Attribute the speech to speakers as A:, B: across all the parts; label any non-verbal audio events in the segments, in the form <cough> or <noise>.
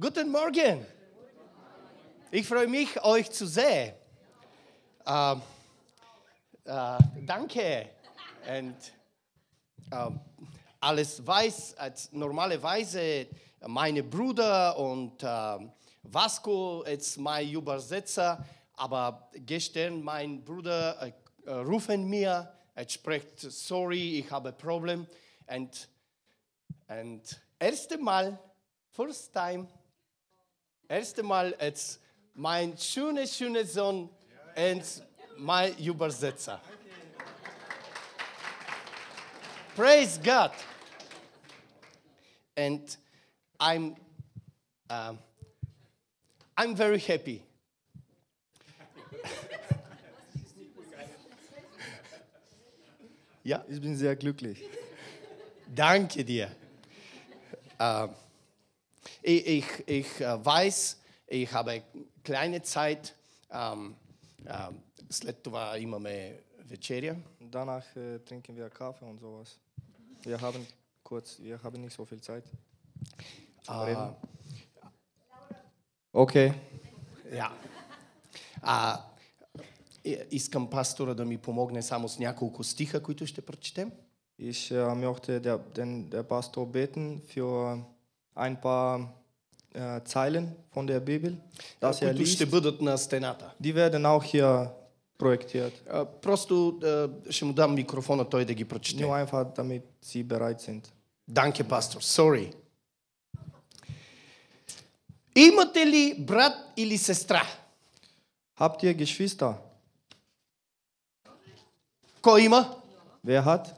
A: Guten Morgen. Ich freue mich, euch zu sehen. Äh, äh, danke. Und äh, alles weiß, als normalerweise meine Bruder und äh, Vasco ist mein Übersetzer, aber gestern mein Bruder äh, äh, rufen mir, er spricht, sorry, ich habe ein Problem. Und, und erste Mal, first time, erste Mal als mein schöner, schöner Sohn und mein Übersetzer. Praise God. And I'm, um, I'm very happy. ja,
B: Ich bin sehr glücklich.
A: danke dir. Ähm, ich ich, ich äh, weiß, ich habe kleine Zeit. Ähm, ähm, след това имаме вечеря.
B: Danach äh, trinken wir Kaffee und sowas. Wir haben kurz, wir haben nicht so viel Zeit. zum Reden. Okay.
A: Ja. А, и- искам пастора да ми помогне само с няколко стиха, които ще прочетем.
B: Ich äh, möchte der, den, der Pastor beten für ein paar äh, Zeilen von der Bibel, dass er
A: които
B: liest.
A: ще бъдат на стената.
B: Die werden auch hier projektiert.
A: А, Просто а, ще му дам микрофона той да ги прочете.
B: Nur einfach, damit sie bereit sind.
A: Данке, пастор. Sorry. Имате ли брат или сестра?
B: Habt ihr Geschwister?
A: Кой има?
B: Wer hat?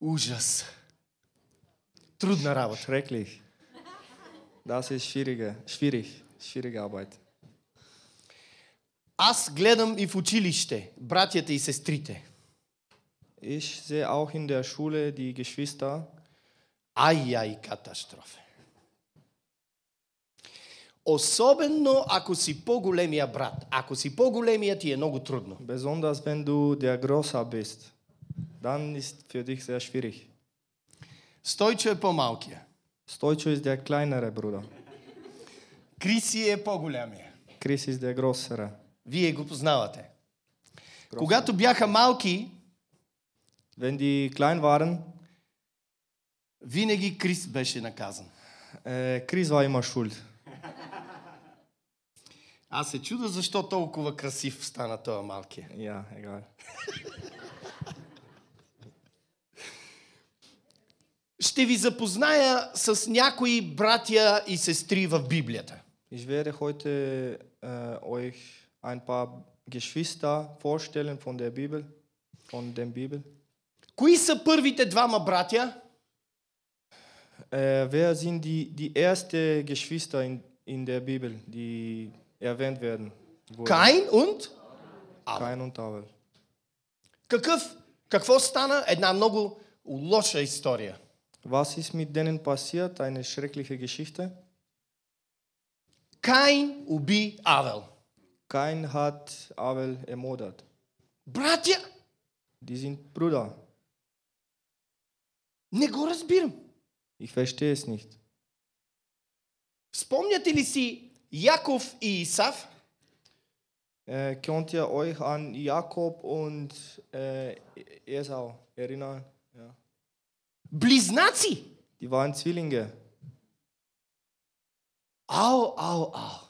A: Ужас. Трудна работа.
B: Schrecklich. Das ist schwierige, schwierig, schwierige Arbeit.
A: Аз гледам и в училище братята и сестрите.
B: Ich sehe auch in der Schule die Geschwister.
A: Ай, ай, катастрофа. Особено ако си по-големия брат. Ако си по-големия, ти е много трудно.
B: Besonders wenn du der Großer bist, dann ist für dich sehr schwierig.
A: Стойчо е по-малкия.
B: Stoicho ist der kleinere Bruder.
A: Криси е по-голямия.
B: Chris ist der größere.
A: Вие го познавате. Когато бяха малки,
B: Wenn die klein waren,
A: винаги Крис беше наказан.
B: äh, Chris war immer schuld.
A: Аз се чуда защо толкова красив стана този малкия.
B: Ja, egal.
A: Ще ви запозная с някои братя и сестри в Библията.
B: Ich werde heute äh, euch ein paar Geschwister vorstellen von der Bibel, von der Bibel.
A: Кои са първите двама братя?
B: Äh, wer sind die, die ersten Geschwister in, in der Bibel, die erwähnt werden? wurden?
A: Каин und Авел.
B: Kain und Abel.
A: Какъв, какво стана? Една много лоша история.
B: Was ist mit denen passiert? Eine schreckliche Geschichte.
A: Каин уби Авел.
B: Kain hat Abel ermordet.
A: Братя,
B: Die sind Brüder.
A: не го разбирам.
B: Ich verstehe es nicht.
A: Спомняте ли си Яков и Исав?
B: Äh, könnt ihr euch an Jakob und äh, Esau erinnern? Ja.
A: Близнаци.
B: Die waren Zwillinge.
A: Ао, ао, ао.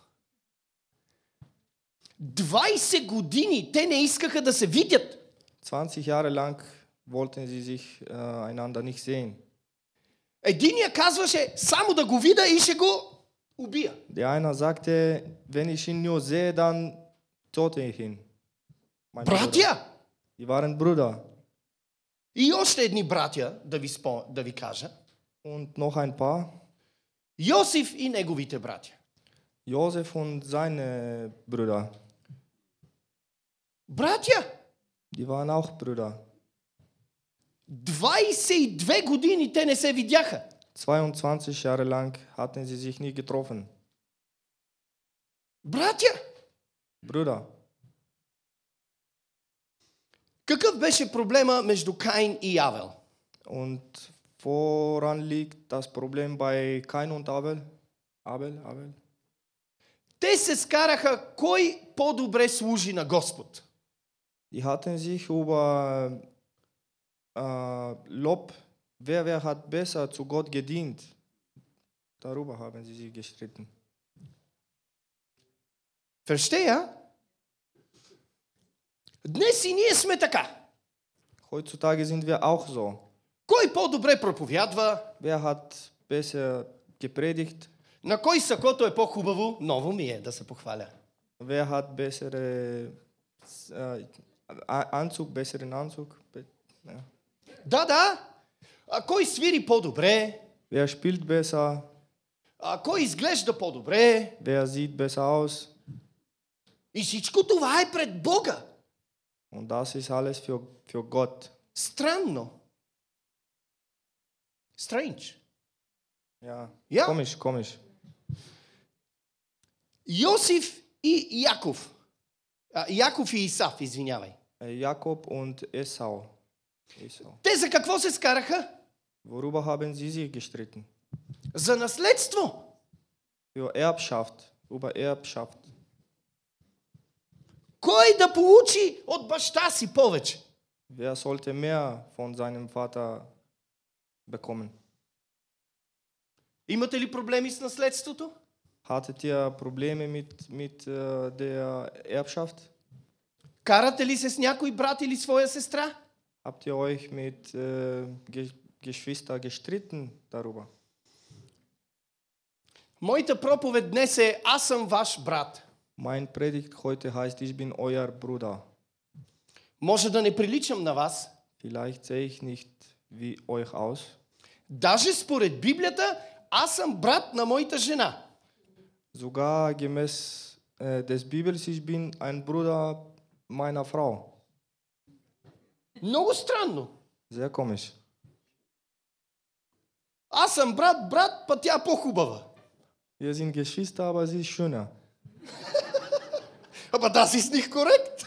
A: 20 години те не искаха да се видят.
B: 20 Jahre lang wollten sie sich äh, einander nicht sehen.
A: Единия казваше само да го видя и ще го убия.
B: Der eine sagte, wenn ich ihn nur sehe, dann tote ich ihn. Mein Bruder.
A: Братя!
B: Die waren Brüder.
A: И още едни братя, да ви, спо, да ви кажа.
B: Und noch ein paar.
A: Йосиф и неговите братя.
B: Josef und seine Brüder.
A: Братя!
B: Die waren auch Brüder.
A: 22 години те не се видяха.
B: 22 Jahre lang hatten sie sich nie getroffen.
A: Братя!
B: Brüder.
A: Какъв беше проблема между Каин и Авел?
B: Und woran liegt das Problem bei Kain und Abel? Abel, Abel.
A: Те се скараха кой по-добре служи на Господ.
B: Die hatten sich über äh, Lob, wer, wer hat besser zu Gott gedient. Darüber haben sie sich gestritten.
A: Versteя? Днес и ние сме така.
B: Heutzutage sind wir auch so.
A: Кой по-добре проповядва,
B: Wer hat besser gepredigt?
A: на кой сакото е по-хубаво, ново ми е да се похваля.
B: Wer hat bessere äh, Anzug, besseren Anzug? Ja.
A: Да, да. А кой свири по-добре,
B: Wer spielt besser?
A: а кой изглежда по-добре.
B: Wer sieht besser aus?
A: И всичко това е пред Бога.
B: Und das ist alles für, für Gott.
A: Странно. Strange.
B: Ja,
A: Ja.
B: komisch, komisch.
A: Йосиф и Яков. А, Яков и Исав, извинявай.
B: Äh, Jakob und Esau. Esau.
A: Те за какво се скараха?
B: Worüber haben sie sich gestritten?
A: За наследство.
B: Für Erbschaft, über Erbschaft.
A: Кой да получи от баща си повече?
B: Wer sollte mehr von seinem Vater bekommen?
A: Имате ли проблеми с наследството?
B: Hattet ihr Probleme mit, mit äh, der Erbschaft?
A: Карате ли се с някой брат или своя сестра?
B: Habt ihr euch mit äh, Ge Geschwister gestritten darüber?
A: Моята проповед днес е Аз съм ваш брат.
B: Mein Predigt heute heißt, ich bin euer Bruder.
A: Може да не приличам на вас.
B: Vielleicht sehe ich nicht wie euch aus.
A: Даже според Библията, аз съм брат на моята жена.
B: Sogar gemäß äh, des Bibels, ich bin ein Bruder meiner Frau.
A: Много странно.
B: Sehr komisch.
A: Аз съм брат, брат, па тя по-хубава.
B: Wir sind Geschwister, aber sie ist schöner. <laughs>
A: Ама das ist nicht korrekt.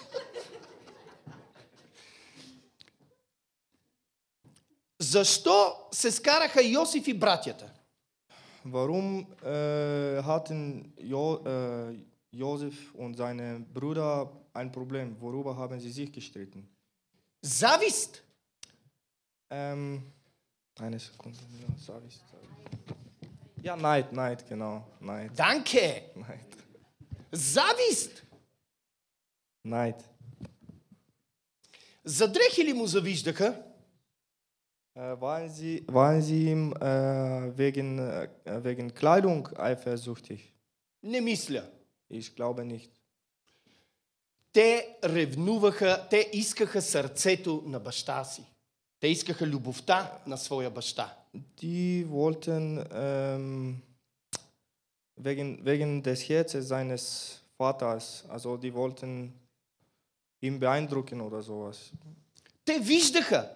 A: Защо се скараха Йосиф и братята?
B: Warum äh, hatten jo äh, Josef und seine Brüder ein Problem? Worüber haben sie sich gestritten?
A: Завист.
B: Ähm, eine Sekunde. Ja, Savist, Savist. ja, Neid, Neid, genau. Neid,
A: Данке.
B: Neid.
A: Завист.
B: Neid.
A: За дрехи ли му завиждаха?
B: Äh, waren, sie, waren sie ihm äh, wegen, äh, wegen Kleidung eifersüchtig?
A: Не мисля.
B: Ich glaube nicht.
A: Те ревнуваха, те искаха сърцето на баща си. Те искаха любовта на своя баща.
B: Die wollten ähm, wegen, wegen des Herzens seines Vaters, also die wollten ihn beeindrucken oder sowas.
A: Те виждаха,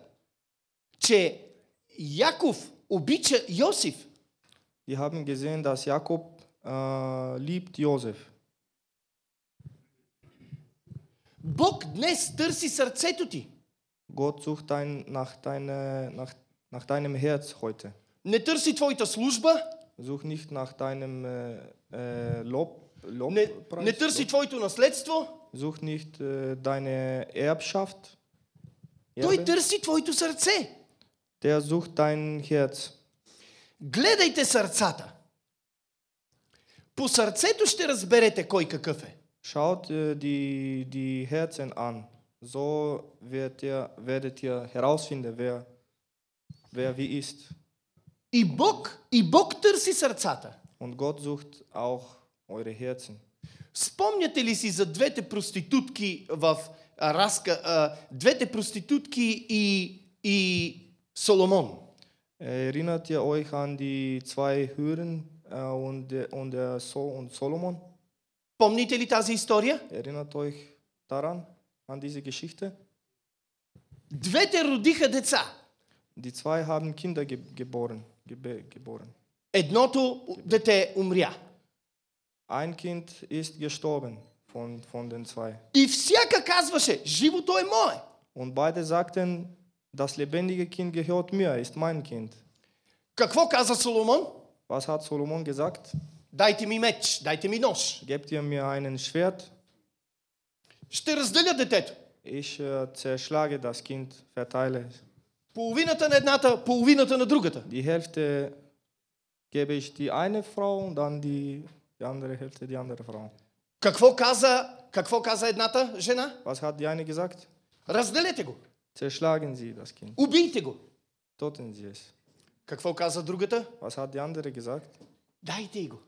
A: че Яков обича Йосиф.
B: Die haben gesehen, dass Jakob äh, liebt Josef.
A: Бог днес търси сърцето ти.
B: Gott sucht dein, nach, deine, nach, nach deinem Herz heute.
A: Не търси твоята служба,
B: Such nicht nach deinem äh, äh, Lob, Lob,
A: не, не търси твоето наследство,
B: Such nicht äh, deine Erbschaft.
A: той
B: Erbe.
A: търси твоето сърце.
B: Der sucht dein Herz.
A: Гледайте сърцата. По сърцето ще разберете кой какъв е.
B: Schaut äh, die, die Herzen an. So wird ihr, werdet ihr herausfinden, wer, wer wie ist.
A: И Бог, и Бог търси сърцата.
B: Und Gott sucht auch eure Herzen.
A: Спомняте ли си за двете проститутки в а, разка, а, двете проститутки и, и Соломон?
B: Erinnert ihr euch an die zwei Hören äh, und, der, und der so und Solomon?
A: Помните ли тази история?
B: Erinnert euch daran, an diese Geschichte?
A: Двете родиха деца.
B: Die zwei haben Kinder ge geboren, gebe geboren.
A: Едното дете умря.
B: Ein Kind ist gestorben von, von den zwei.
A: И всяка казваше, живото е мое.
B: Und beide sagten, das lebendige Kind gehört mir, ist mein Kind.
A: Какво каза Соломон?
B: Was hat Solomon gesagt?
A: Дайте ми меч, дайте ми нож.
B: Gebt ihr mir einen Schwert?
A: Ще разделя детето.
B: Ich äh, zerschlage das Kind, verteile es.
A: Половината на едната, половината на другата.
B: Die Hälfte gebe ich die eine Frau und dann die, die andere Hälfte die andere Frau.
A: Какво каза, какво каза едната жена?
B: Was hat die eine gesagt?
A: Разделете го.
B: Zerschlagen Sie das Kind.
A: Убийте го.
B: Toten Sie es.
A: Какво каза другата?
B: Was hat die andere gesagt?
A: Дайте й го.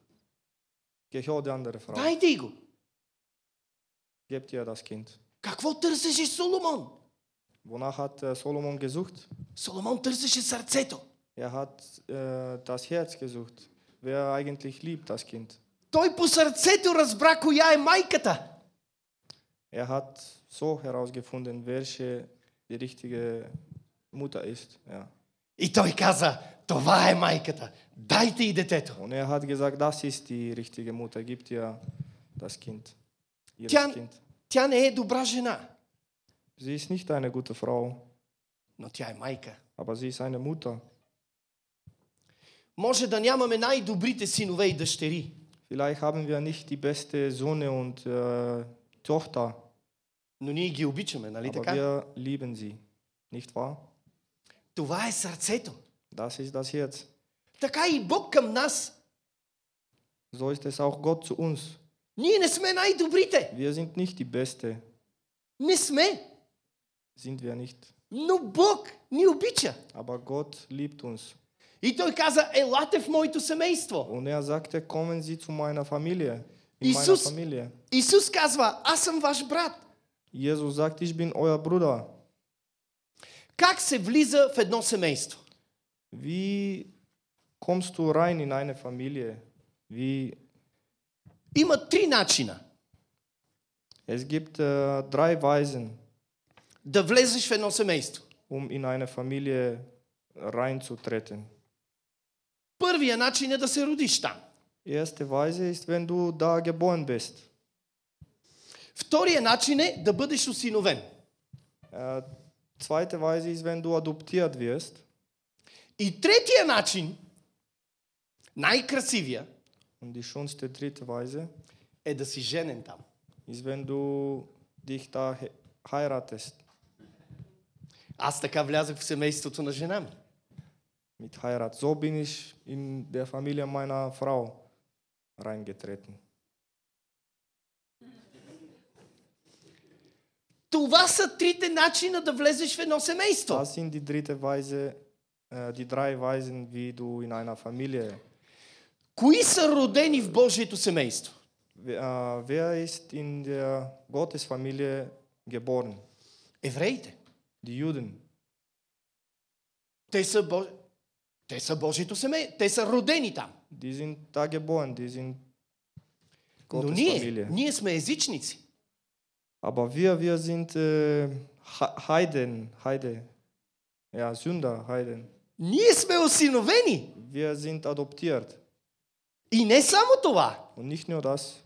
B: Gehör die andere Frau.
A: Дайте й го.
B: Gebt ihr das Kind.
A: Какво търсеше Соломон?
B: Wonach hat äh, Solomon gesucht?
A: Соломон търсеше сърцето.
B: Er hat äh, das Herz gesucht. Wer eigentlich liebt das Kind?
A: Той по сърцето разбра коя е майката.
B: Er hat so herausgefunden, welche die richtige Mutter ist. Ja.
A: И той каза, това е майката. Дайте й детето.
B: Und er hat gesagt, das ist die richtige Mutter. Gibt ihr das Kind. Ihres
A: Tja.
B: Kind.
A: Тя не е добра жена,
B: Sie ist nicht eine gute Frau,
A: но тя е майка.
B: aber sie ist eine Mutter.
A: Може да нямаме най-добрите синове и дъщери,
B: Vielleicht haben wir nicht die beste Söhne und äh, Tochter,
A: но ние ги обичаме, нали
B: aber
A: така?
B: wir lieben sie. Nicht wahr?
A: Това е сърцето.
B: Das ist das Herz.
A: Така и Бог към нас.
B: So ist es auch Gott zu uns.
A: Ние не сме най-добрите.
B: Wir sind nicht die Beste,
A: Не сме.
B: sind wir nicht.
A: Но Бог ни обича.
B: Aber Gott liebt uns.
A: И той каза, елате в моето семейство.
B: Und er sagte, kommen Sie zu meiner Familie. In
A: Jesus-
B: meiner Familie.
A: Исус казва, аз съм ваш брат.
B: Jesus sagt, ich bin euer Bruder.
A: Как се влиза в едно семейство?
B: Wie kommst du rein in eine Familie? Wie
A: Има три начина
B: es gibt äh, drei Weisen,
A: да влезеш в едно семейство.
B: um in eine Familie reinzutreten.
A: Първия начин е да се родиш там.
B: Erste Weise ist, wenn du da geboren bist.
A: Втория начин е да бъдеш осиновен.
B: Äh, zweite Weise ist, wenn du adoptiert wirst.
A: И третия начин, най-красивия,
B: Und die schönste dritte Weise
A: е да си женен там.
B: ist, wenn du dich da he- heiratest.
A: Аз така влязах в семейството на жена ми.
B: Mit Heirat. So bin ich in der Familie meiner Frau reingetreten.
A: Това са трите начина да влезеш в едно семейство.
B: Das sind die dritte Weise, äh, die drei Weisen, wie du in einer Familie.
A: Кои са родени в Божието семейство?
B: Wer, äh, wer ist in der Gottesfamilie geboren?
A: Евреите.
B: Die Juden.
A: Те са, Бо... Те са Божието семейство. Те са родени там.
B: Die sind da geboren, die sind
A: Но
B: Gottes
A: ние,
B: Familie.
A: ние сме езичници.
B: Aber wir, wir sind äh, Ha- Heiden, Heide. Ja, Sünder, Heiden.
A: Ние сме осиновени.
B: Wir sind adoptiert.
A: И не само това.
B: Und nicht nur das,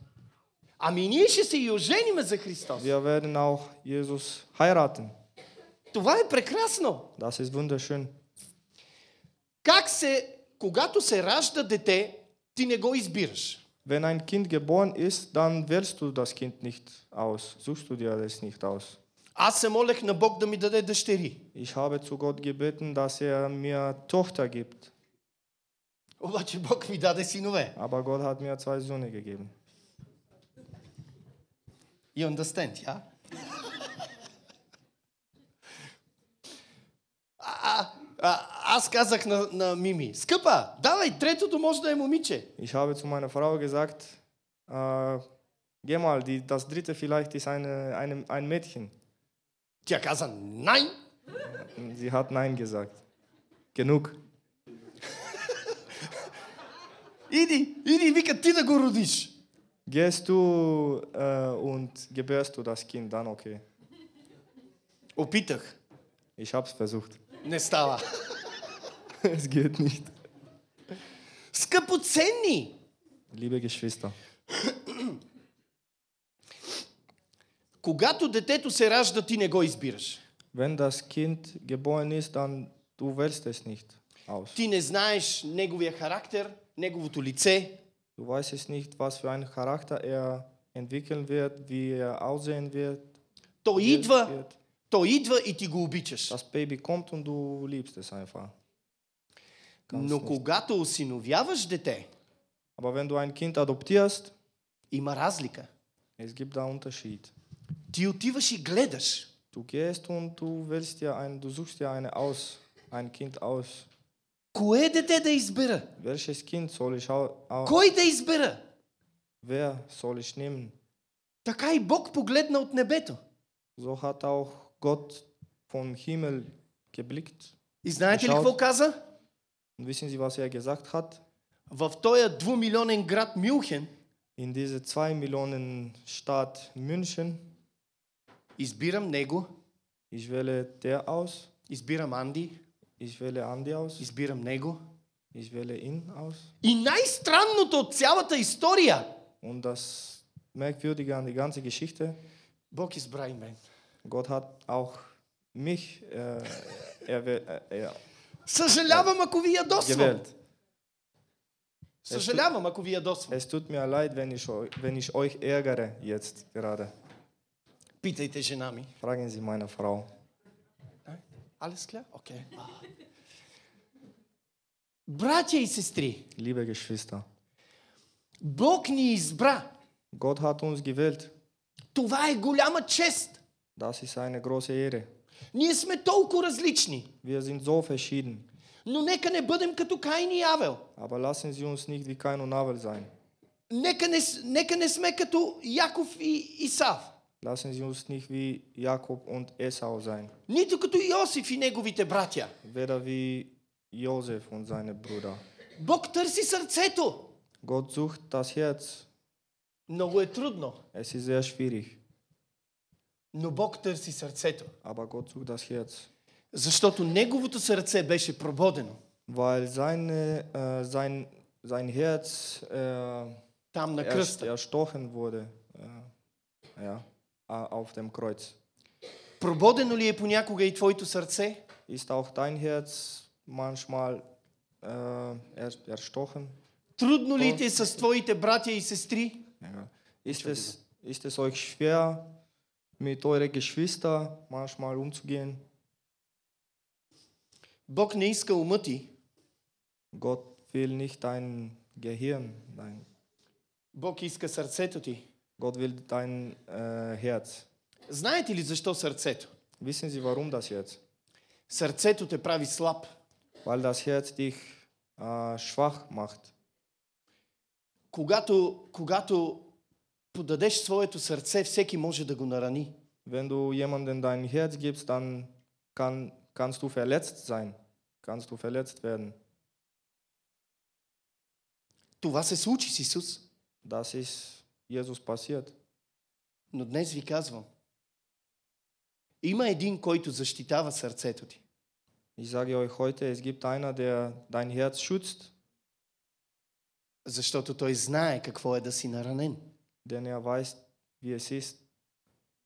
A: Ами ние ще се и ожениме за Христос.
B: wir werden auch Jesus heiraten.
A: Това е прекрасно.
B: Das ist wunderschön.
A: Как се, когато се ражда дете, ти не го избираш.
B: Wenn ein Kind geboren ist, dann wählst du das Kind nicht aus, suchst du dir das nicht aus.
A: Аз се молех на Бог да ми даде дъщери.
B: Ich habe zu Gott gebeten, dass er mir Tochter gibt,
A: Обаче Бог ми даде синове.
B: aber Gott hat mir zwei Söhne gegeben.
A: You understand, ja? А, а, аз казах на, на Мими, скъпа, давай, третото може да е момиче.
B: Ich habe zu meiner Frau gesagt, äh, geh mal, die, das dritte vielleicht ist eine, eine, ein Mädchen.
A: Тя каза, най.
B: Sie hat Nein gesagt. Genug.
A: Иди, иди, вика ти да го родиш.
B: Gehst du äh, und gebärst du das Kind, dann okay.
A: Опитах.
B: Ich habe es versucht.
A: Не става.
B: es <laughs> geht nicht.
A: Скъпоценни!
B: Liebe Geschwister,
A: Когато детето се ражда, ти не го избираш.
B: wenn das Kind geboren ist, dann du wählst es nicht. aus.
A: Ти не знаеш неговия характер, неговото лице.
B: Du weißt es nicht, was für einen Charakter er entwickeln wird, wie er aussehen wird.
A: Той
B: wird-
A: идва,
B: wird.
A: той идва и ти го обичаш.
B: Das Baby kommt und du liebst es einfach.
A: Но когато осиновяваш дете,
B: Aber wenn du ein Kind adoptierst,
A: има разлика.
B: es gibt da Unterschied.
A: Ти отиваш и гледаш.
B: Du gehst und du wählst dir ein, du suchst dir eine aus, ein Kind aus.
A: Кое дете да избера?
B: Welches Kind soll ich au,
A: Кой да избера?
B: wer soll ich nehmen?
A: Така и Бог погледна от небето.
B: So hat auch Gott vom Himmel geblickt.
A: И знаете ли какво каза?
B: Und wissen Sie, was er gesagt hat?
A: В този двумилионен град Мюнхен
B: In diese 2 Millionen Stadt München,
A: избирам него,
B: ich wähle der aus,
A: избирам Анди,
B: ich wähle Andi aus,
A: избирам него.
B: ich wähle ihn aus.
A: И най-странното от цялата история,
B: Und das Merkwürdige an der ganzen Geschichte,
A: Бог избра и мен.
B: Gott hat auch mich äh, <laughs> erwäh- äh, er
A: Съжалявам, ако ви ядосвам.
B: gewählt.
A: Съжалявам, ако ви ядосвам.
B: Es tut mir leid, wenn ich, eu- wenn ich euch ärgere jetzt gerade.
A: Питайте жена ми.
B: Fragen Sie meine Frau.
A: Alles klar? Окей. Братя и сестри,
B: Liebe Geschwister,
A: Бог ни избра.
B: Gott hat uns gewählt.
A: Това е голяма чест.
B: Das ist eine große Ehre.
A: Ние сме толкова различни.
B: Wir sind so verschieden.
A: Но нека не бъдем като Каин и Авел.
B: Aber lassen Sie uns nicht wie Kain und Abel sein.
A: Нека не, с- нека не сме като Яков и Исав.
B: Lassen Sie uns nicht wie Jakob und Esau sein.
A: Нито като Йосиф и неговите братя.
B: Weder wie Josef und seine Brüder.
A: Бог търси сърцето.
B: Gott sucht das Herz.
A: Много е трудно,
B: Es ist sehr schwierig.
A: но Бог търси сърцето.
B: Aber Gott sucht das Herz.
A: Защото неговото сърце беше прободено.
B: Weil seine, äh, sein, sein Herz äh,
A: Там на
B: erst
A: кръста.
B: erstochen wurde äh, ja, a- auf dem Kreuz.
A: Прободено ли е понякога и твоето сърце?
B: Ist auch dein Herz manchmal äh, er, erstochen?
A: Трудно ли ти е с твоите братя и сестри?
B: Ja. Ist, es, ist es euch schwer, mit euren Geschwistern manchmal umzugehen?
A: Бог не иска ума ти.
B: Gott will nicht dein Gehirn, dein,
A: Бог иска сърцето ти.
B: Gott will dein äh, Herz.
A: Знаете ли защо сърцето?
B: Wissen Sie, warum das jetzt?
A: Сърцето те прави слаб.
B: Weil das Herz dich äh, schwach macht.
A: Когато, когато подадеш своето сърце, всеки може да го нарани.
B: Wenn du jemandem dein Herz gibst, dann kann, kannst du verletzt sein. Kannst du verletzt werden.
A: Това се случи с Исус.
B: Das ist Jesus passiert.
A: Но днес ви казвам, има един, който защитава сърцето ти.
B: Ich sage euch heute, es gibt einer, der dein Herz schützt,
A: Защото той знае какво е да си наранен.
B: denn er weiß, wie es ist,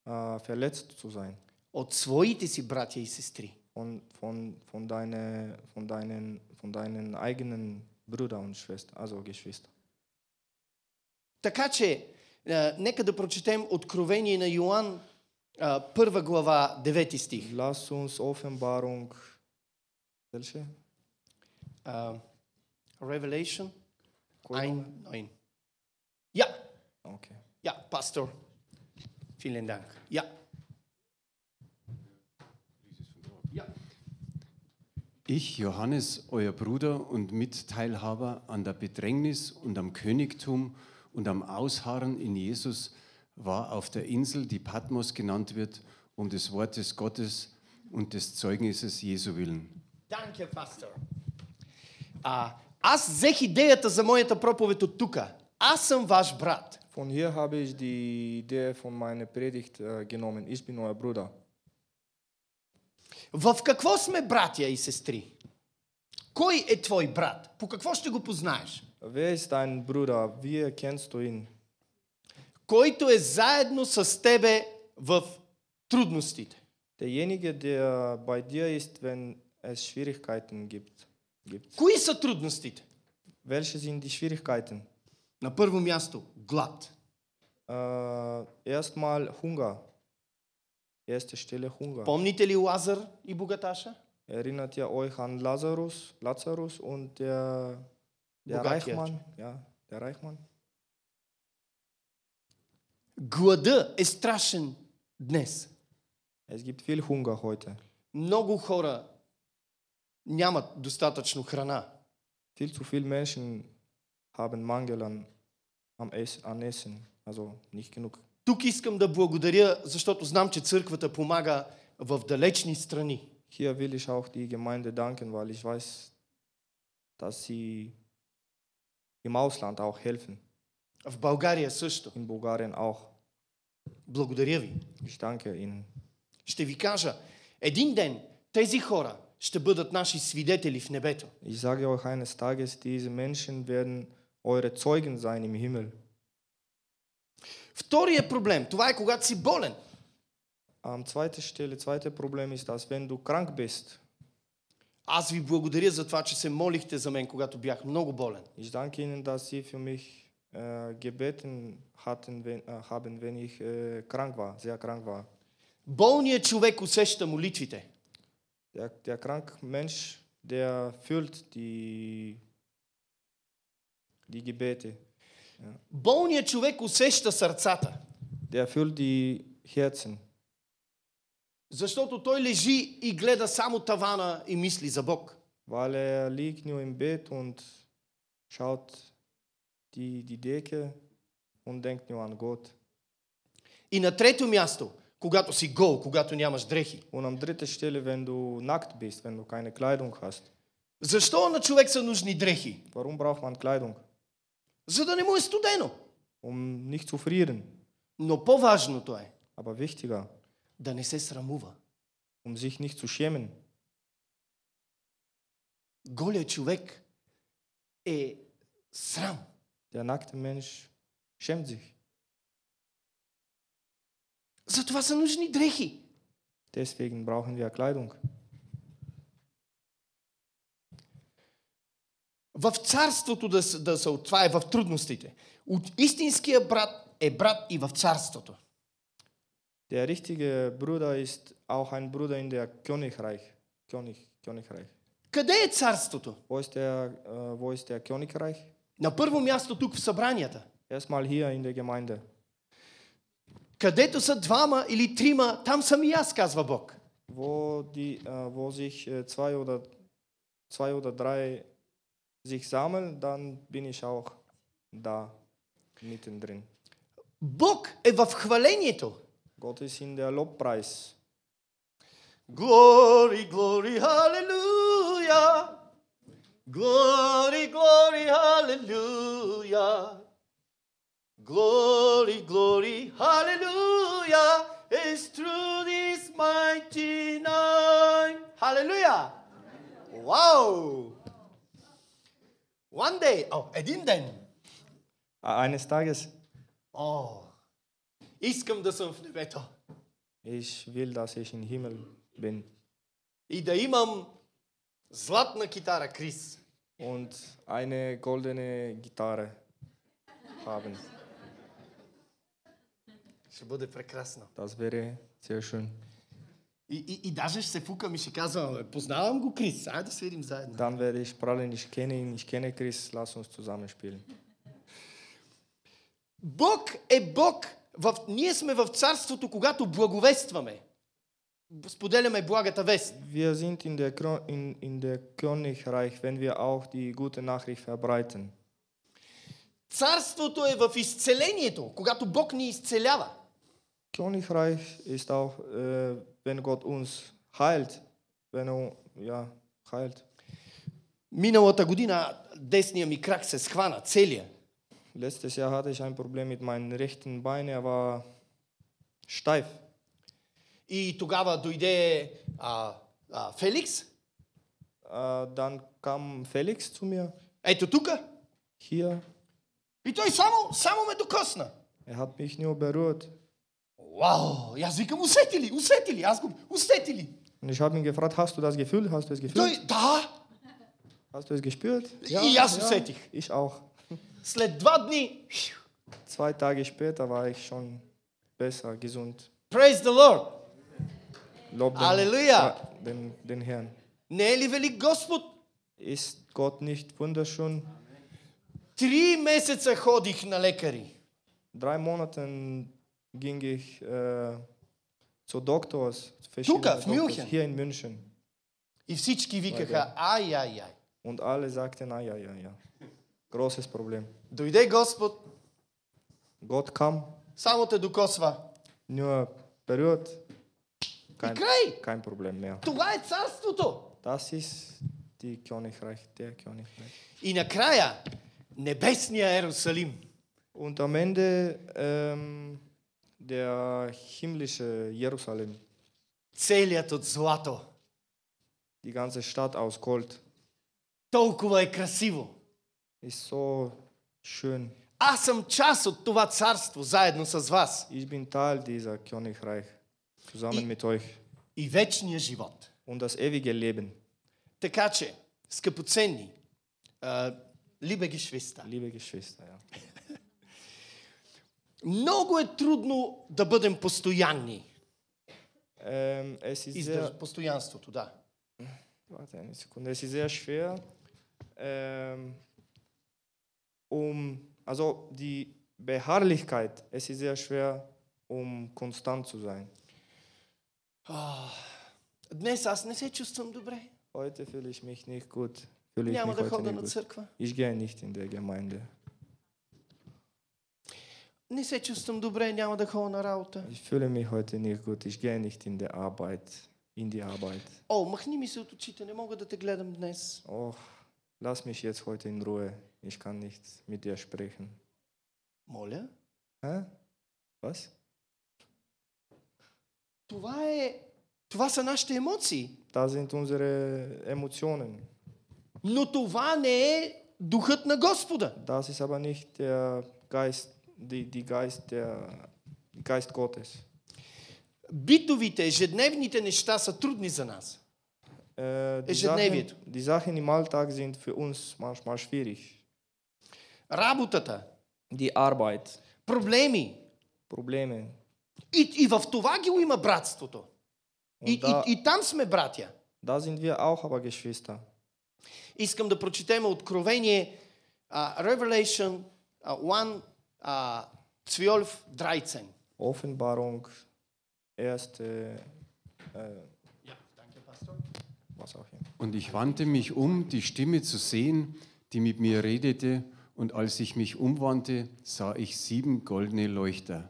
B: äh, verletzt zu sein.
A: От своите си братя и сестри.
B: Von, von, von, deine, von, deinen, von deinen eigenen Brüdern und Schwestern, also Geschwistern.
A: Така че, а, нека да прочетем Откровение на Йоанн, а, първа глава, 9 стих.
B: Lass uns Offenbarung, welche?
A: А, Revelation
B: Кой
A: 1,
B: номер?
A: 9. Ja,
B: Okay.
A: ja, Pastor. Vielen Dank. Ja. Ja.
C: Ich, Johannes, euer Bruder und Mitteilhaber an der Bedrängnis und am Königtum und am Ausharren in Jesus, war auf der Insel, die Patmos genannt wird, um des Wortes Gottes und des Zeugnisses Jesu willen.
A: Danke, Pastor. А, аз взех идеята за моята проповед от тук. Аз съм ваш брат.
B: Von hier habe ich die Idee von meiner Predigt äh, genommen. Ich bin euer Bruder.
A: В какво сме братя и сестри? Кой е твой брат? По какво ще го познаеш?
B: Wer ist dein Bruder? Wie erkennst du ihn?
A: Който е заедно с тебе в трудностите.
B: Derjenige, der bei dir ist, wenn es Schwierigkeiten gibt. gibt.
A: Кои са трудностите?
B: Welche sind die Schwierigkeiten?
A: На първо място, глад.
B: Äh, erstmal Hunger. Erste Stelle Hunger.
A: Помните ли Лазар и богаташа?
B: Erinnert ihr euch an Lazarus, Lazarus und der, der
A: Bogatier.
B: Reichmann? Ja, der Reichmann.
A: Глада е страшен днес.
B: Es gibt viel Hunger heute.
A: Много хора нямат достатъчно храна.
B: Viel zu viele Menschen haben Mangel an, am Ess, an Essen, also nicht genug.
A: Тук искам да благодаря, защото знам, че църквата помага в далечни страни.
B: Hier will ich auch die Gemeinde danken, weil ich weiß, dass sie im Ausland auch helfen.
A: В България също.
B: In Bulgarien auch.
A: Благодаря ви.
B: Ich danke ihnen.
A: Ще ви кажа, един ден тези хора ще бъдат наши свидетели в небето.
B: Ich sage euch eines Tages, diese Menschen werden eure Zeugen sein im Himmel.
A: Втория проблем, това е когато си болен.
B: Am zweiten Stelle, zweite Problem ist, dass wenn du krank bist,
A: Аз ви благодаря за това, че се молихте за мен, когато бях много болен.
B: ich danke Ihnen, dass Sie für mich äh, gebeten hatten, wenn, äh, haben, wenn ich äh, krank war, sehr krank war.
A: Болният човек усеща молитвите.
B: Der, der kranke Mensch, der fühlt die, die Gebete.
A: Болният човек усеща сърцата.
B: Der fühlt die Herzen.
A: Защото той лежи и гледа само тавана и мисли за Бог.
B: Weil er liegt nur im Bett und schaut die, die Decke und denkt nur an Gott.
A: И на трето място, когато си гол, когато нямаш дрехи.
B: Und am dritten Stelle, wenn du nackt bist, wenn du keine Kleidung hast.
A: Защо на човек са нужни дрехи?
B: Warum braucht man Kleidung?
A: За да не му е студено.
B: Um nicht zu frieren.
A: Но по-важното е
B: Aber wichtiger,
A: да не се срамува.
B: um sich nicht zu schämen.
A: Голият човек е срам.
B: Der nackte Mensch schämt sich.
A: Затова са нужни дрехи.
B: Deswegen brauchen wir Kleidung.
A: В царството да, са- да са, от- това е в трудностите. От истинския брат е брат и в царството.
B: Der richtige Bruder ist auch ein Bruder in der Königreich. König, Königreich.
A: Къде е царството?
B: Wo ist der, äh, wo ist der Königreich?
A: На първо място тук в събранията.
B: Erstmal hier in der Gemeinde.
A: Където са двама или трима, там съм и аз, казва Бог.
B: Wo, die, äh, wo sich äh, zwei, oder, zwei oder drei sich sammeln, dann bin ich auch da mittendrin.
A: Бог е в хвалението.
B: Gott ist in der Lobpreis.
A: Glory, glory, hallelujah. Glory, glory, hallelujah. Glory, glory, hallelujah. Is through this mighty name. Hallelujah. Wow. One day, oh,
B: edinden. Eines Tages.
A: Oh, ich komme das auf den Wetter.
B: Ich will, dass ich im Himmel bin.
A: Ich da imam zlatna gitara, Chris.
B: Und eine goldene Gitarre haben. Das wäre sehr schön.
A: И, и, и даже ще се фукам и ще казвам, «Бе, познавам го Крис, айде да свирим заедно.
B: Dann werde ich prallen, ich kenne ihn, ich kenne Chris, lass uns zusammen spielen.
A: Бог е Бог. В, ние сме в царството, когато благовестваме. Споделяме благата вест.
B: Wir sind in der, in, in der Königreich, wenn wir auch die gute Nachricht verbreiten.
A: Царството е в изцелението, когато Бог ни изцелява.
B: Königreich ist auch, äh, wenn Gott uns heilt, wenn er ja, heilt.
A: Миналата година десния ми крак се схвана, целия.
B: Letztes Jahr hatte ich ein Problem mit meinem rechten Bein, er war steif.
A: И тогава дойде а, а, Феликс.
B: Äh, dann kam Felix zu mir,
A: Ето тук.
B: hier,
A: И той само, само ме докосна.
B: er hat mich nur berührt.
A: Вау! И аз викам, усети ли? Усети ли? Аз го, усети ли?
B: Und ich habe ihn gefragt, hast du das Gefühl? Hast du das Gefühl?
A: Той, да!
B: Hast du es gespürt?
A: И аз усетих.
B: Ich auch.
A: След два дни,
B: Zwei Tage später war ich schon besser, gesund.
A: praise the Lord.
B: Lob den,
A: Halleluja.
B: Ja, den, den Herrn.
A: Не е ли велик Господ?
B: Ist Gott nicht wunderschön?
A: Три месеца ходих на лекари.
B: Drei Monate ging ich äh, zu Doktors.
A: Тука,
B: verschiedene
A: в
B: Doktors,
A: Мюнхен.
B: Hier in München.
A: И всички викаха, ай, ай, ай.
B: Und alle sagten, ah, ja, ja, ja. Großes Problem.
A: Дойде Господ,
B: Gott kam,
A: само те докосва.
B: nur berührt. Kein,
A: край.
B: kein Problem mehr.
A: Това е царството.
B: Das ist die Königreich, der Königreich.
A: И накрая, небесния Иерусалим.
B: Und am Ende ähm, der himmlische Jerusalem,
A: Целият от злато.
B: die ganze Stadt aus Gold,
A: Толкова е красиво.
B: ist so schön.
A: Аз съм част от това царство, заедно с вас.
B: Ich bin Teil dieser Königreich, zusammen
A: I-
B: mit euch.
A: И вечния живот.
B: Und das ewige Leben,
A: Така че, скъпоценни, а, либе Geschwister,
B: liebe Geschwister. Ja.
A: много е трудно да бъдем постоянни.
B: Ähm, es ist
A: Издърж...
B: sehr,
A: Постоянството, да.
B: warte eine Sekunde, es ist sehr schwer, ähm, um, also die Beharrlichkeit, es ist sehr schwer, um konstant zu sein.
A: Днес аз не се чувствам добре.
B: Heute fühle ich mich nicht gut. Fühle ich
A: Няма
B: mich
A: да
B: heute
A: хода
B: nicht
A: на
B: gut.
A: църква.
B: Ich gehe nicht in der Gemeinde.
A: Не се чувствам добре, няма да ходя на работа.
B: Ich fühle mich heute nicht gut. Ich gehe nicht in der Arbeit, in die Arbeit.
A: О, махни ми се от очите, не мога да те гледам днес.
B: Oh, lass mich jetzt heute in Ruhe. Ich kann nicht mit dir sprechen.
A: Моля?
B: Hä? Was?
A: Това е... Това са нашите емоции.
B: Das sind unsere Emotionen.
A: Но това не е духът на Господа.
B: Das ist aber nicht der Geist, die, die Geist, der Geist Gottes.
A: Битовите, ежедневните неща са трудни за нас.
B: Äh, die, Sachen,
A: Ежедневието.
B: die Sachen im Alltag sind für uns manchmal schwierig.
A: Работата,
B: Die Arbeit,
A: проблеми.
B: Probleme.
A: И, и в това ги има братството. И,
B: da,
A: и, и там сме братя.
B: da sind wir auch aber Geschwister.
A: Искам да прочетем Откровение а, Revelation а, 1, а, 12, 13.
B: Offenbarung, erste, äh, was auch immer.
C: Und ich wandte mich um, die Stimme zu sehen, die mit mir redete, und als ich mich umwandte, sah ich sieben goldene Leuchter.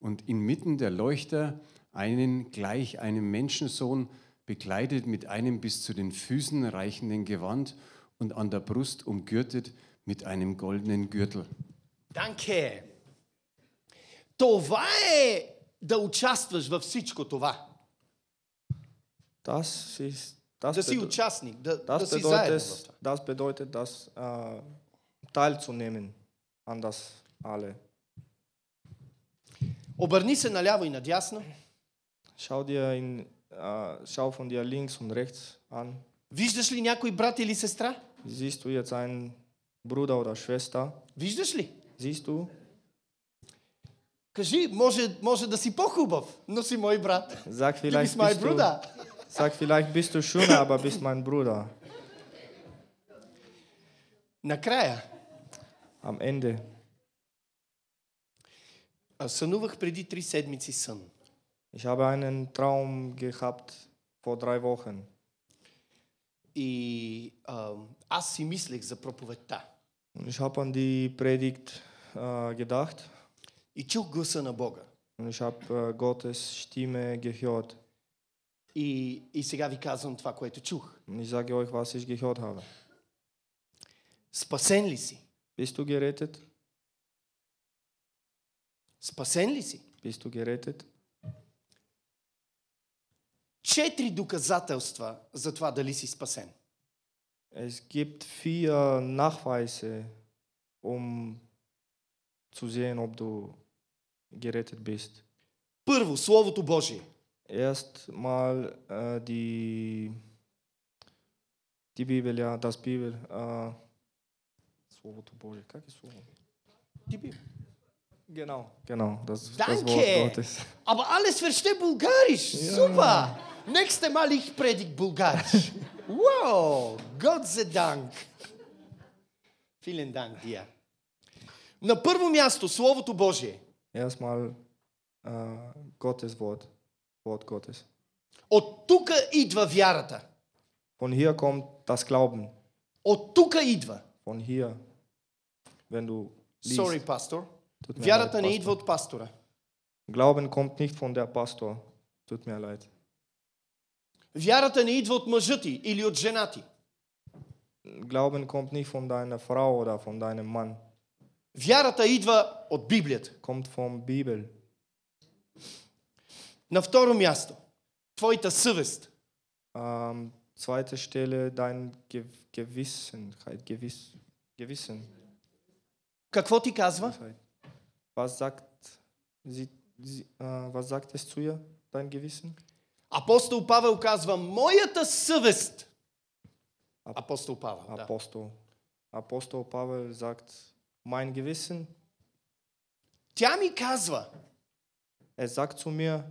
C: Und inmitten der Leuchter einen gleich einem Menschensohn, bekleidet mit einem bis zu den Füßen reichenden Gewand und an der Brust umgürtet mit einem goldenen Gürtel.
A: Данке! Това е да участваш във всичко това.
B: Das ist, das,
A: Да си
B: bedo-
A: участник, да, да
B: das,
A: си заедно в
B: bedeutet,
A: това.
B: das bedeutet, das äh, teilzunehmen an das alle.
A: Обърни се наляво и надясно.
B: Schau dir in, äh, schau von dir links und rechts an.
A: Виждаш ли някой брат или сестра?
B: Siehst du jetzt einen Bruder oder Schwester?
A: Виждаш ли?
B: Siehst du?
A: Кажи, може, може да си по-хубав, но си мой брат.
B: Sag
A: Du
B: vielleicht,
A: bist mein
B: bist du,
A: Bruder.
B: sag vielleicht bist du schöner, aber bist mein Bruder.
A: Накрая,
B: Am Ende.
A: а, сънувах преди три седмици сън.
B: Ich habe einen Traum gehabt vor drei Wochen.
A: И а, аз си мислех за проповедта.
B: Und ich habe an die Predigt äh, gedacht
A: И чух гласа на Бога.
B: und ich habe äh, Gottes Stimme gehört.
A: И, и сега ви казвам това, което чух.
B: Und ich sage euch, was ich gehört habe.
A: Спасен ли си?
B: Bist du gerettet?
A: Спасен ли си?
B: Bist du gerettet?
A: Четири доказателства за това дали си спасен.
B: Es gibt vier Nachweise, um zu sehen, ob du gerettet bist.
A: Първо, Словото Божие.
B: Erstmal äh, die Die Bibel, ja, das Bibel. Äh, Словото Божие, как е Слово?
A: Die Bibel.
B: Genau. Genau, das, das
A: Danke.
B: Wort Gottes.
A: Aber alles versteht Bulgarisch. Super. Nächstes Mal ich predige Bulgarisch. <laughs> wow, Gott sei Dank. Vielen Dank dir. На първо място, Словото Божие.
B: Erstmal äh, Gottes Wort, Wort Gottes.
A: От тук идва вярата.
B: Von hier kommt das Glauben.
A: От тук идва.
B: Von hier, wenn du liest.
A: Sorry, пастор.
B: Tut mir
A: Вярата
B: leid,
A: не
B: Pastor.
A: идва от пастора.
B: Glauben kommt nicht von der Pastor. Tut mir leid.
A: Вярата не идва от мъжа ти или от жена ти.
B: Glauben kommt nicht von deiner Frau oder von deinem Mann.
A: Вярата идва от Библията.
B: Kommt vom Bibel.
A: На второ място, твоята съвест.
B: Ähm, zweite Stelle dein Ge Gewissenheit. Gewiss Gewissen.
A: Какво ти казва?
B: Was sagt, sie, sie, äh, was sagt es zu ihr, dein Gewissen?
A: Апостол Павел казва, моята съвест. Апостол Павел, да.
B: Apostel. Apostel Pavel sagt, mein Gewissen,
A: Тя ми казва,
B: er sagt zu mir,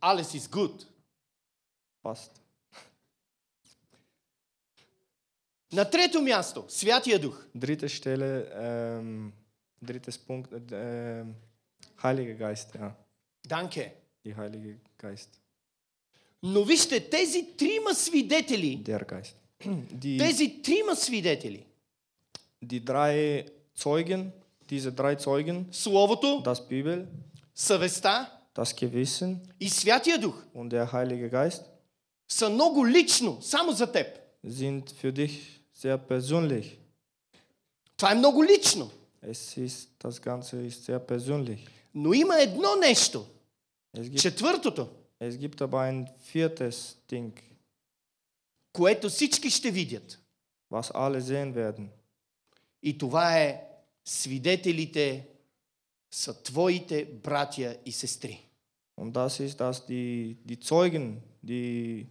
A: alles is good.
B: passt.
A: На трето място, Святия Дух.
B: Dritte Stelle, ähm, drittes Punkt, äh, ähm, Heiliger Geist, ja,
A: Данке.
B: die Heilige Geist,
A: Но вижте, тези трима свидетели,
B: der Geist. <clears throat> Die,
A: тези трима свидетели,
B: die drei Zeugen, diese drei Zeugen,
A: Словото,
B: das Bibel,
A: съвестта
B: das Gewissen
A: и Святия Дух,
B: und der Heilige Geist
A: са много лично, само за теб.
B: sind für dich sehr persönlich.
A: Това е много лично.
B: Es ist, das Ganze ist sehr persönlich.
A: Но има едно нещо.
B: Es gibt,
A: Четвъртото,
B: es gibt aber ein viertes Ding,
A: което всички ще видят.
B: was alle sehen werden.
A: И това е свидетелите са твоите братя и сестри.
B: Und das ist, dass die, die Zeugen, die,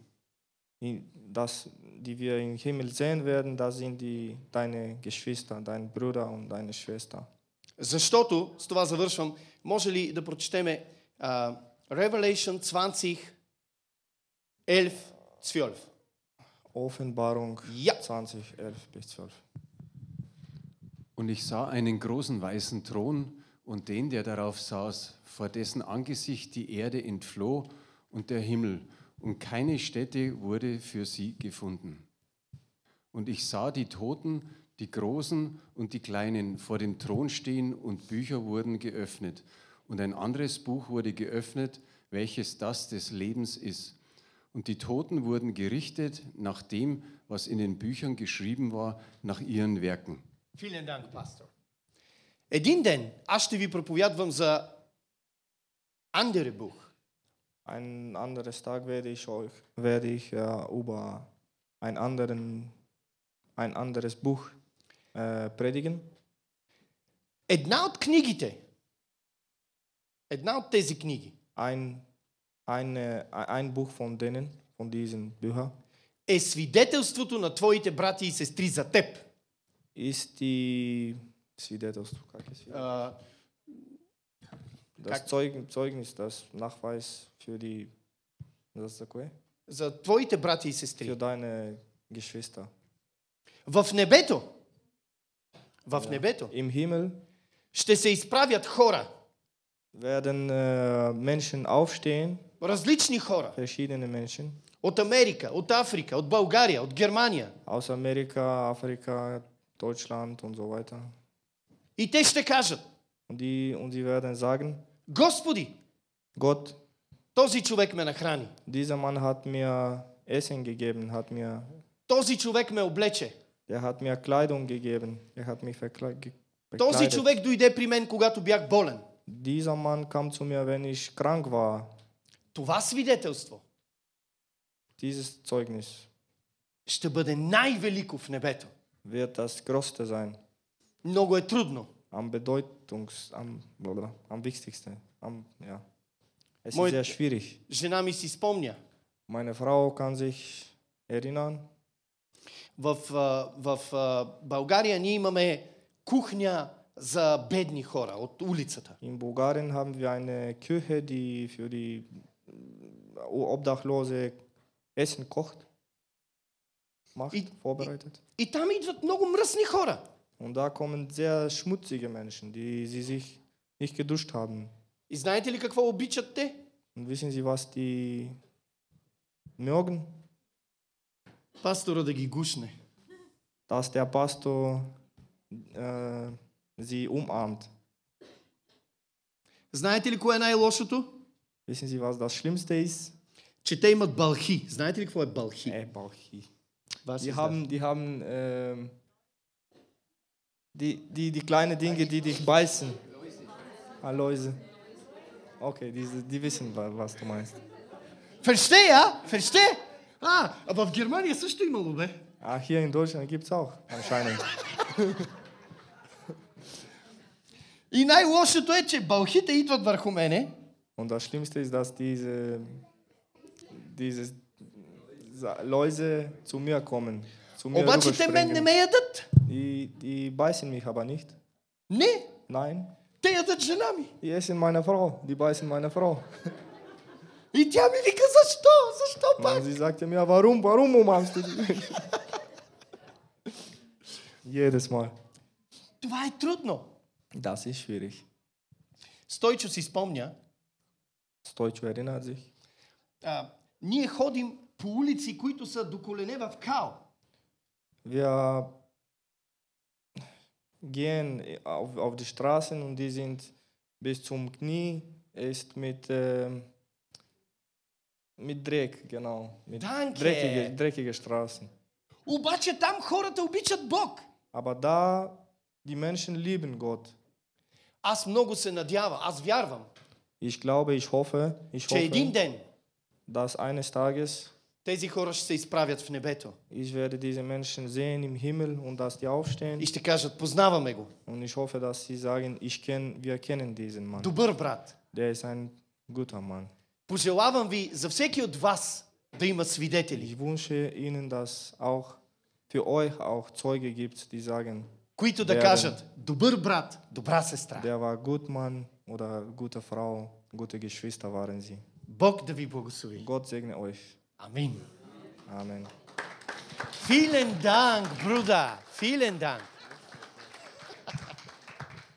B: in- das, die wir im Himmel sehen werden, das sind die, deine Geschwister, dein Bruder und deine Schwester.
A: Защото, с това завършвам, може ли да прочетеме а, Revelation 20, 11, 12.
B: Offenbarung
A: Ja.
B: 20, 11 bis 12.
C: Und ich sah einen großen weißen Thron und den, der darauf saß, vor dessen Angesicht die Erde entfloh und der Himmel, und keine Stätte wurde für sie gefunden. Und ich sah die Toten, die Großen und die Kleinen, vor dem Thron stehen, und Bücher wurden geöffnet. Und ein anderes Buch wurde geöffnet, welches das des Lebens ist. Und die Toten wurden gerichtet nach dem, was in den Büchern geschrieben war, nach ihren Werken.
A: Филен данк, пастор. Един ден аз ще ви проповядвам за andere Buch.
B: Ein anderes Tag werde ich euch werde ich äh, über ein, anderen, ein anderes Buch äh, predigen.
A: Една от книгите, една от тези книги.
B: Ein, eine, ein Buch von denen, von diesen Büchern,
A: е свидетелството на твоите брати и сестри за теб.
B: ist die Свидетелство, как ist
A: А,
B: das
A: Как-
B: Zeugen, Zeugnis, das Nachweis für die, das
A: за твоите брати и сестри.
B: Für deine Geschwister.
A: В небето, в небето.
B: Im Himmel.
A: Ще се изправят хора,
B: werden äh, Menschen aufstehen,
A: различни хора,
B: verschiedene Menschen
A: от Америка, от Африка, от България, от Германия.
B: aus Amerika, Afrika, Deutschland und so weiter.
A: И те ще кажат,
B: Und, die, und sie werden sagen,
A: Господи,
B: Gott,
A: този човек ме нахрани,
B: dieser Mann hat mir Essen gegeben, hat mir,
A: този човек ме облече,
B: er hat mir Kleidung gegeben, er hat mich verkle- ge-
A: този
B: bekleidet.
A: човек дойде при мен, когато бях болен.
B: Dieser Mann kam zu mir, wenn ich krank war.
A: Това свидетелство
B: Dieses Zeugnis
A: ще бъде най-велико в небето.
B: wird das Größte sein,
A: Много е трудно.
B: am bedeutungs, am, blablabla, am wichtigsten. Am, ja. Es
A: Moi-
B: ist sehr schwierig.
A: Жена ми си спомня,
B: Meine Frau kann sich erinnern,
A: в, а, в а, България ние имаме кухня за бедни хора от улицата.
B: In Bulgarien haben wir eine Küche, die für die äh, Obdachlose Essen kocht, macht,
A: I-
B: vorbereitet.
A: И там идват много мръсни хора.
B: Und da kommen sehr schmutzige Menschen, die sie sich nicht geduscht haben.
A: И знаете ли какво обичат те?
B: Und wissen Sie, was die mögen?
A: Пастора да ги гушне.
B: Dass der Pastor äh, sie umarmt.
A: Знаете ли кое е най-лошото?
B: Wissen Sie, was das Schlimmste ist?
A: Че те имат балхи. Знаете ли какво е балхи?
B: Äh, Balchi.
A: Was
B: Die
A: ist
B: haben, die haben ähm, die, die, die kleinen Dinge, die dich beißen. Ah, Läuse. Okay, diese, die wissen, wa- was du meinst.
A: das? Verstehe, а? Verstehe? А, а в Германия също имало, бе.
B: Ah, hier in Deutschland gibt es auch, anscheinend. <laughs>
A: И най-лошото е, че балхите идват върху мене
B: Und das Schlimmste ist, dass diese, diese Sa- Läuse zu mir kommen. Zu mir
A: Обаче те мен не
B: rüberspringen.
A: ме ядат.
B: Die, die beißen mich aber nicht.
A: Не,
B: Nein,
A: те ядат жена ми.
B: die essen meine Frau. Die beißen meine Frau.
A: И тя ми вика, защо? Защо пак?
B: Und sie sagte mir, warum, warum umarmst du die? Jedes Mal.
A: Това е трудно.
B: Das ist schwierig.
A: Стойчо си спомня,
B: Stoicho erinnert sich.
A: а, ние ходим по улици, които са до колене в као.
B: Wir gehen auf, auf die Straßen und die sind bis zum Knie, ist mit, ähm, mit Dreck, genau. Mit
A: Danke.
B: dreckige, dreckige Straßen.
A: Обаче там хората обичат Бог.
B: Aber da, die Menschen lieben Gott.
A: Аз много се надявам, аз вярвам,
B: Ich glaube, ich hoffe, ich
A: че един
B: hoffe,
A: ден
B: dass eines Tages
A: тези хора ще се изправят в небето
B: ich werde diese Menschen sehen im Himmel und dass die aufstehen.
A: и ще кажат, познаваме го.
B: Und ich hoffe, dass sie sagen, ich kenn, wir kennen diesen Mann.
A: Добър брат.
B: Der ist ein guter Mann.
A: Пожелавам ви за всеки от вас да има свидетели,
B: Ich wünsche Ihnen, dass auch für euch auch Zeuge gibt, die sagen,
A: които да
B: Верен.
A: кажат, добър брат, добра сестра.
B: der war gut Mann oder gute Frau, gute Geschwister waren sie.
A: Бог да ви благослови.
B: Gott segne euch.
A: Амин.
B: Amen.
A: Vielen Dank, Bruder. Vielen Dank.